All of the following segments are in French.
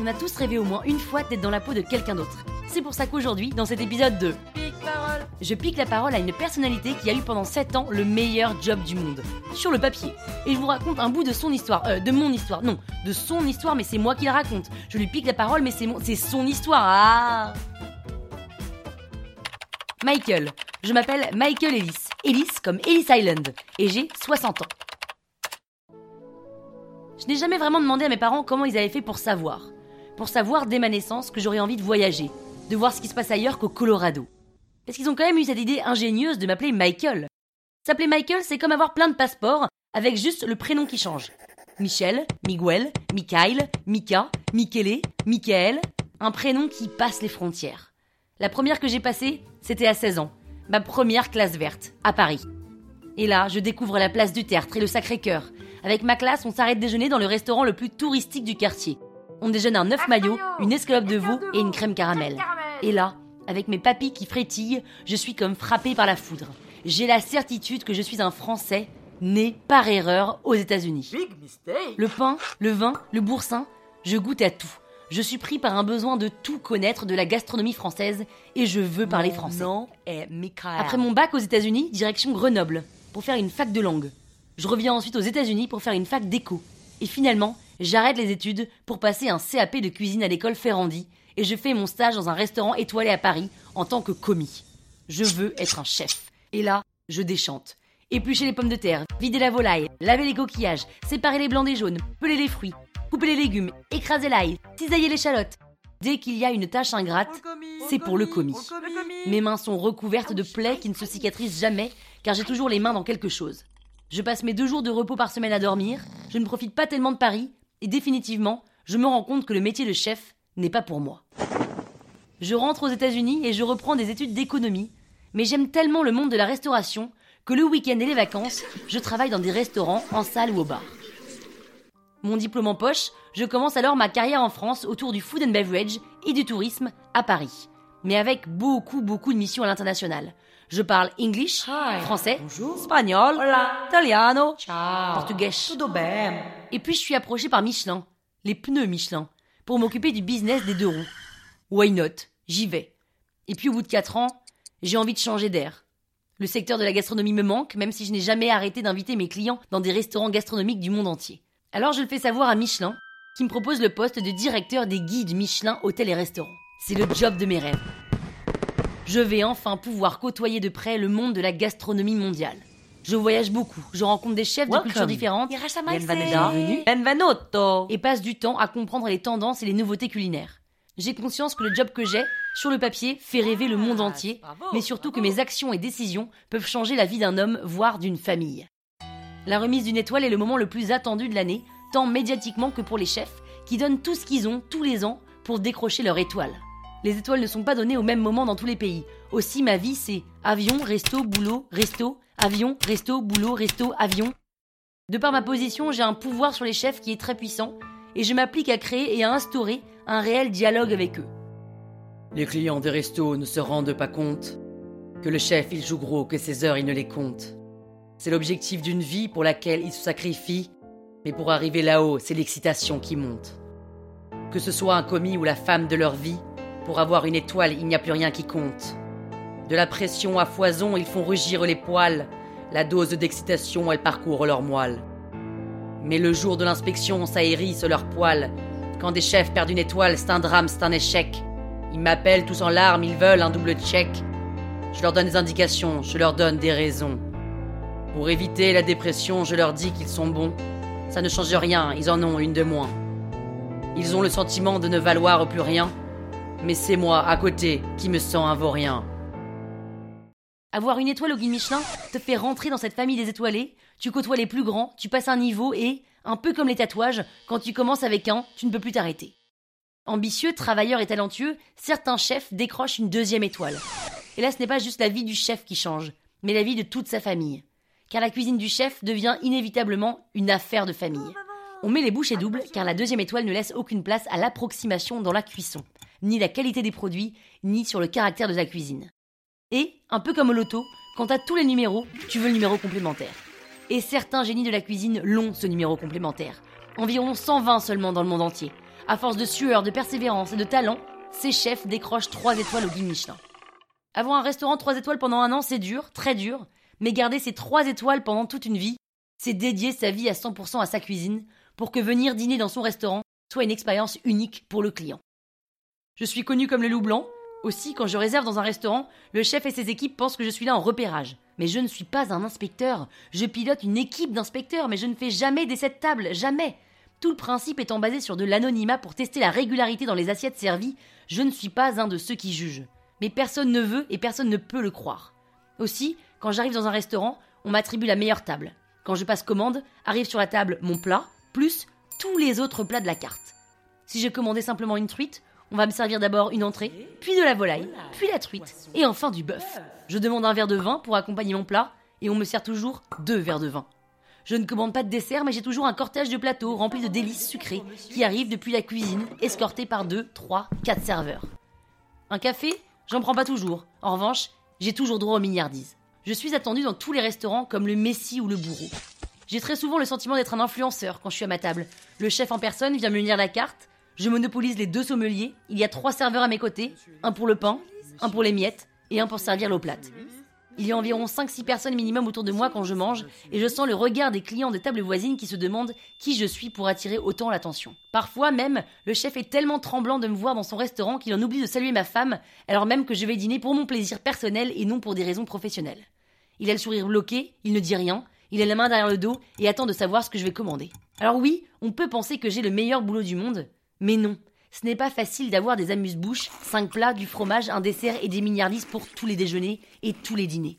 On a tous rêvé au moins une fois d'être dans la peau de quelqu'un d'autre. C'est pour ça qu'aujourd'hui, dans cet épisode de Pique parole, je pique la parole à une personnalité qui a eu pendant 7 ans le meilleur job du monde. Sur le papier. Et je vous raconte un bout de son histoire. Euh, de mon histoire. Non, de son histoire, mais c'est moi qui la raconte. Je lui pique la parole, mais c'est mon... c'est son histoire. Ah Michael. Je m'appelle Michael Ellis. Ellis comme Ellis Island. Et j'ai 60 ans. Je n'ai jamais vraiment demandé à mes parents comment ils avaient fait pour savoir. Pour savoir dès ma naissance que j'aurais envie de voyager, de voir ce qui se passe ailleurs qu'au Colorado. Parce qu'ils ont quand même eu cette idée ingénieuse de m'appeler Michael. S'appeler Michael, c'est comme avoir plein de passeports avec juste le prénom qui change. Michel, Miguel, Mikhail, Mika, Michele, Michael. Un prénom qui passe les frontières. La première que j'ai passée, c'était à 16 ans. Ma première classe verte, à Paris. Et là, je découvre la place du Tertre et le Sacré-Cœur. Avec ma classe, on s'arrête déjeuner dans le restaurant le plus touristique du quartier. On déjeune un œuf maillot, une escalope de veau et une crème caramel. Et là, avec mes papilles qui frétillent, je suis comme frappée par la foudre. J'ai la certitude que je suis un Français né par erreur aux États-Unis. Le pain, le vin, le boursin, je goûte à tout. Je suis pris par un besoin de tout connaître de la gastronomie française et je veux parler français. Après mon bac aux États-Unis, direction Grenoble pour faire une fac de langue. Je reviens ensuite aux États-Unis pour faire une fac d'éco. Et finalement, j'arrête les études pour passer un CAP de cuisine à l'école Ferrandi et je fais mon stage dans un restaurant étoilé à Paris en tant que commis. Je veux être un chef. Et là, je déchante. Éplucher les pommes de terre, vider la volaille, laver les coquillages, séparer les blancs des jaunes, peler les fruits, couper les légumes, écraser l'ail, cisailler l'échalote. Dès qu'il y a une tâche ingrate, c'est pour le commis. Mes mains sont recouvertes de plaies qui ne se cicatrisent jamais car j'ai toujours les mains dans quelque chose. Je passe mes deux jours de repos par semaine à dormir, je ne profite pas tellement de Paris, et définitivement, je me rends compte que le métier de chef n'est pas pour moi. Je rentre aux États-Unis et je reprends des études d'économie, mais j'aime tellement le monde de la restauration que le week-end et les vacances, je travaille dans des restaurants, en salle ou au bar. Mon diplôme en poche, je commence alors ma carrière en France autour du food and beverage et du tourisme à Paris, mais avec beaucoup beaucoup de missions à l'international. Je parle English, français, espagnol, italiano, portugais. Et puis je suis approché par Michelin, les pneus Michelin, pour m'occuper du business des deux roues. Why not? J'y vais. Et puis au bout de quatre ans, j'ai envie de changer d'air. Le secteur de la gastronomie me manque, même si je n'ai jamais arrêté d'inviter mes clients dans des restaurants gastronomiques du monde entier. Alors je le fais savoir à Michelin, qui me propose le poste de directeur des guides Michelin hôtels et restaurants. C'est le job de mes rêves. Je vais enfin pouvoir côtoyer de près le monde de la gastronomie mondiale. Je voyage beaucoup, je rencontre des chefs de cultures différentes, Benvenuto, et passe du temps à comprendre les tendances et les nouveautés culinaires. J'ai conscience que le job que j'ai, sur le papier, fait rêver le monde entier, mais surtout que mes actions et décisions peuvent changer la vie d'un homme, voire d'une famille. La remise d'une étoile est le moment le plus attendu de l'année, tant médiatiquement que pour les chefs, qui donnent tout ce qu'ils ont tous les ans pour décrocher leur étoile. Les étoiles ne sont pas données au même moment dans tous les pays. Aussi, ma vie, c'est avion, resto, boulot, resto, avion, resto, boulot, resto, avion. De par ma position, j'ai un pouvoir sur les chefs qui est très puissant, et je m'applique à créer et à instaurer un réel dialogue avec eux. Les clients des restos ne se rendent pas compte que le chef, il joue gros, que ses heures, il ne les compte. C'est l'objectif d'une vie pour laquelle il se sacrifie Mais pour arriver là-haut, c'est l'excitation qui monte. Que ce soit un commis ou la femme de leur vie, pour avoir une étoile, il n'y a plus rien qui compte. De la pression à foison, ils font rugir les poils. La dose d'excitation, elle parcourt leurs moelle. Mais le jour de l'inspection, ça hérisse leurs poils. Quand des chefs perdent une étoile, c'est un drame, c'est un échec. Ils m'appellent tous en larmes, ils veulent un double check. Je leur donne des indications, je leur donne des raisons. Pour éviter la dépression, je leur dis qu'ils sont bons. Ça ne change rien, ils en ont une de moins. Ils ont le sentiment de ne valoir plus rien, mais c'est moi, à côté, qui me sens un vaurien. Avoir une étoile au guide Michelin te fait rentrer dans cette famille des étoilés, tu côtoies les plus grands, tu passes un niveau et, un peu comme les tatouages, quand tu commences avec un, tu ne peux plus t'arrêter. Ambitieux, travailleur et talentueux, certains chefs décrochent une deuxième étoile. Et là, ce n'est pas juste la vie du chef qui change, mais la vie de toute sa famille. Car la cuisine du chef devient inévitablement une affaire de famille. On met les bouchées doubles car la deuxième étoile ne laisse aucune place à l'approximation dans la cuisson, ni la qualité des produits, ni sur le caractère de la cuisine. Et, un peu comme au loto, quand t'as tous les numéros, tu veux le numéro complémentaire. Et certains génies de la cuisine l'ont, ce numéro complémentaire. Environ 120 seulement dans le monde entier. À force de sueur, de persévérance et de talent, ces chefs décrochent 3 étoiles au guide Michelin. Avoir un restaurant 3 étoiles pendant un an, c'est dur, très dur, mais garder ces 3 étoiles pendant toute une vie, c'est dédier sa vie à 100% à sa cuisine, pour que venir dîner dans son restaurant soit une expérience unique pour le client. Je suis connu comme le loup blanc. Aussi, quand je réserve dans un restaurant, le chef et ses équipes pensent que je suis là en repérage. Mais je ne suis pas un inspecteur. Je pilote une équipe d'inspecteurs, mais je ne fais jamais des sept tables, jamais. Tout le principe étant basé sur de l'anonymat pour tester la régularité dans les assiettes servies, je ne suis pas un de ceux qui jugent. Mais personne ne veut et personne ne peut le croire. Aussi, quand j'arrive dans un restaurant, on m'attribue la meilleure table. Quand je passe commande, arrive sur la table mon plat, plus tous les autres plats de la carte. Si j'ai commandé simplement une truite, on va me servir d'abord une entrée, puis de la volaille, puis la truite, et enfin du bœuf. Je demande un verre de vin pour accompagner mon plat, et on me sert toujours deux verres de vin. Je ne commande pas de dessert, mais j'ai toujours un cortège de plateaux rempli de délices sucrées qui arrivent depuis la cuisine, escortés par deux, trois, quatre serveurs. Un café, j'en prends pas toujours. En revanche, j'ai toujours droit aux milliardises. Je suis attendu dans tous les restaurants comme le messie ou le bourreau. J'ai très souvent le sentiment d'être un influenceur quand je suis à ma table. Le chef en personne vient me lire la carte, je monopolise les deux sommeliers, il y a trois serveurs à mes côtés, un pour le pain, un pour les miettes et un pour servir l'eau plate. Il y a environ 5-6 personnes minimum autour de moi quand je mange, et je sens le regard des clients de table voisine qui se demandent qui je suis pour attirer autant l'attention. Parfois même, le chef est tellement tremblant de me voir dans son restaurant qu'il en oublie de saluer ma femme, alors même que je vais dîner pour mon plaisir personnel et non pour des raisons professionnelles. Il a le sourire bloqué, il ne dit rien, il a la main derrière le dos et attend de savoir ce que je vais commander. Alors oui, on peut penser que j'ai le meilleur boulot du monde, mais non. Ce n'est pas facile d'avoir des amuse-bouches, cinq plats, du fromage, un dessert et des milliardises pour tous les déjeuners et tous les dîners.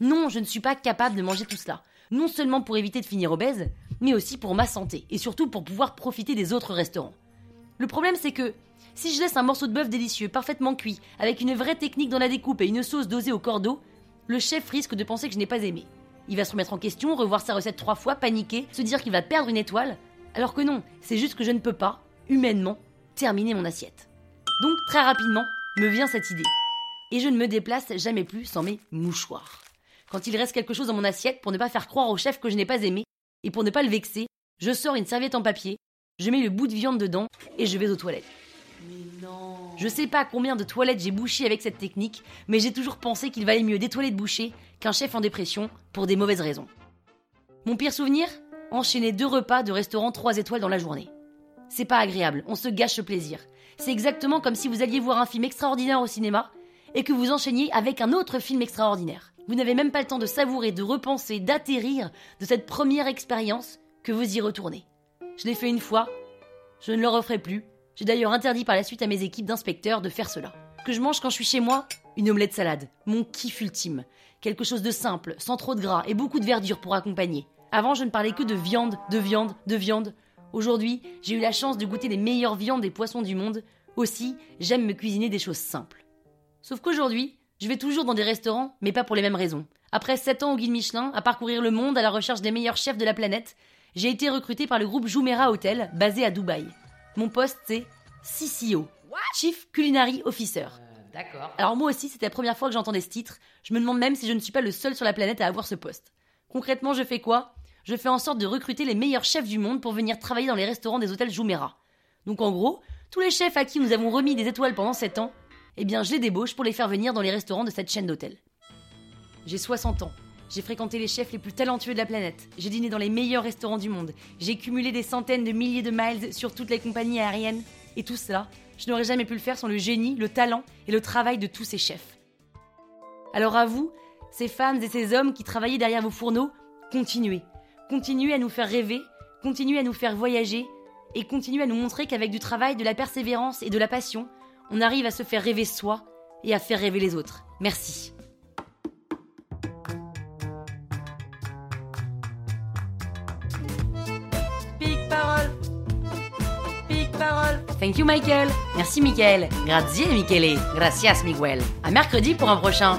Non, je ne suis pas capable de manger tout cela. Non seulement pour éviter de finir obèse, mais aussi pour ma santé et surtout pour pouvoir profiter des autres restaurants. Le problème c'est que si je laisse un morceau de bœuf délicieux, parfaitement cuit, avec une vraie technique dans la découpe et une sauce dosée au cordeau, le chef risque de penser que je n'ai pas aimé. Il va se remettre en question, revoir sa recette trois fois, paniquer, se dire qu'il va perdre une étoile, alors que non, c'est juste que je ne peux pas, humainement, terminer mon assiette. Donc très rapidement, me vient cette idée. Et je ne me déplace jamais plus sans mes mouchoirs. Quand il reste quelque chose dans mon assiette, pour ne pas faire croire au chef que je n'ai pas aimé, et pour ne pas le vexer, je sors une serviette en papier, je mets le bout de viande dedans, et je vais aux toilettes. Mais non. Je sais pas combien de toilettes j'ai bouché avec cette technique, mais j'ai toujours pensé qu'il valait mieux des toilettes bouchées qu'un chef en dépression pour des mauvaises raisons. Mon pire souvenir Enchaîner deux repas de restaurant 3 étoiles dans la journée. C'est pas agréable, on se gâche le plaisir. C'est exactement comme si vous alliez voir un film extraordinaire au cinéma et que vous enchaîniez avec un autre film extraordinaire. Vous n'avez même pas le temps de savourer, de repenser, d'atterrir de cette première expérience que vous y retournez. Je l'ai fait une fois, je ne le referai plus. J'ai d'ailleurs interdit par la suite à mes équipes d'inspecteurs de faire cela. Que je mange quand je suis chez moi? Une omelette salade, mon kiff ultime. Quelque chose de simple, sans trop de gras et beaucoup de verdure pour accompagner. Avant, je ne parlais que de viande, de viande, de viande. Aujourd'hui, j'ai eu la chance de goûter les meilleures viandes et poissons du monde. Aussi, j'aime me cuisiner des choses simples. Sauf qu'aujourd'hui, je vais toujours dans des restaurants, mais pas pour les mêmes raisons. Après 7 ans au guide Michelin, à parcourir le monde à la recherche des meilleurs chefs de la planète, j'ai été recruté par le groupe Jumeirah Hotel, basé à Dubaï. Mon poste, c'est CCO, Chief Culinary Officer. D'accord. Alors moi aussi, c'était la première fois que j'entendais ce titre. Je me demande même si je ne suis pas le seul sur la planète à avoir ce poste. Concrètement, je fais quoi? Je fais en sorte de recruter les meilleurs chefs du monde pour venir travailler dans les restaurants des hôtels Jumeirah. Donc en gros, tous les chefs à qui nous avons remis des étoiles pendant 7 ans, eh bien je les débauche pour les faire venir dans les restaurants de cette chaîne d'hôtels. J'ai 60 ans. J'ai fréquenté les chefs les plus talentueux de la planète. J'ai dîné dans les meilleurs restaurants du monde. J'ai cumulé des centaines de milliers de miles sur toutes les compagnies aériennes. Et tout cela, je n'aurais jamais pu le faire sans le génie, le talent et le travail de tous ces chefs. Alors à vous, ces femmes et ces hommes qui travaillaient derrière vos fourneaux, continuez. Continuez à nous faire rêver, continuez à nous faire voyager, et continuez à nous montrer qu'avec du travail, de la persévérance et de la passion, on arrive à se faire rêver soi et à faire rêver les autres. Merci. Thank you, Michael. Merci, Michael. Grazie, Michele. Gracias, Miguel. À mercredi pour un prochain.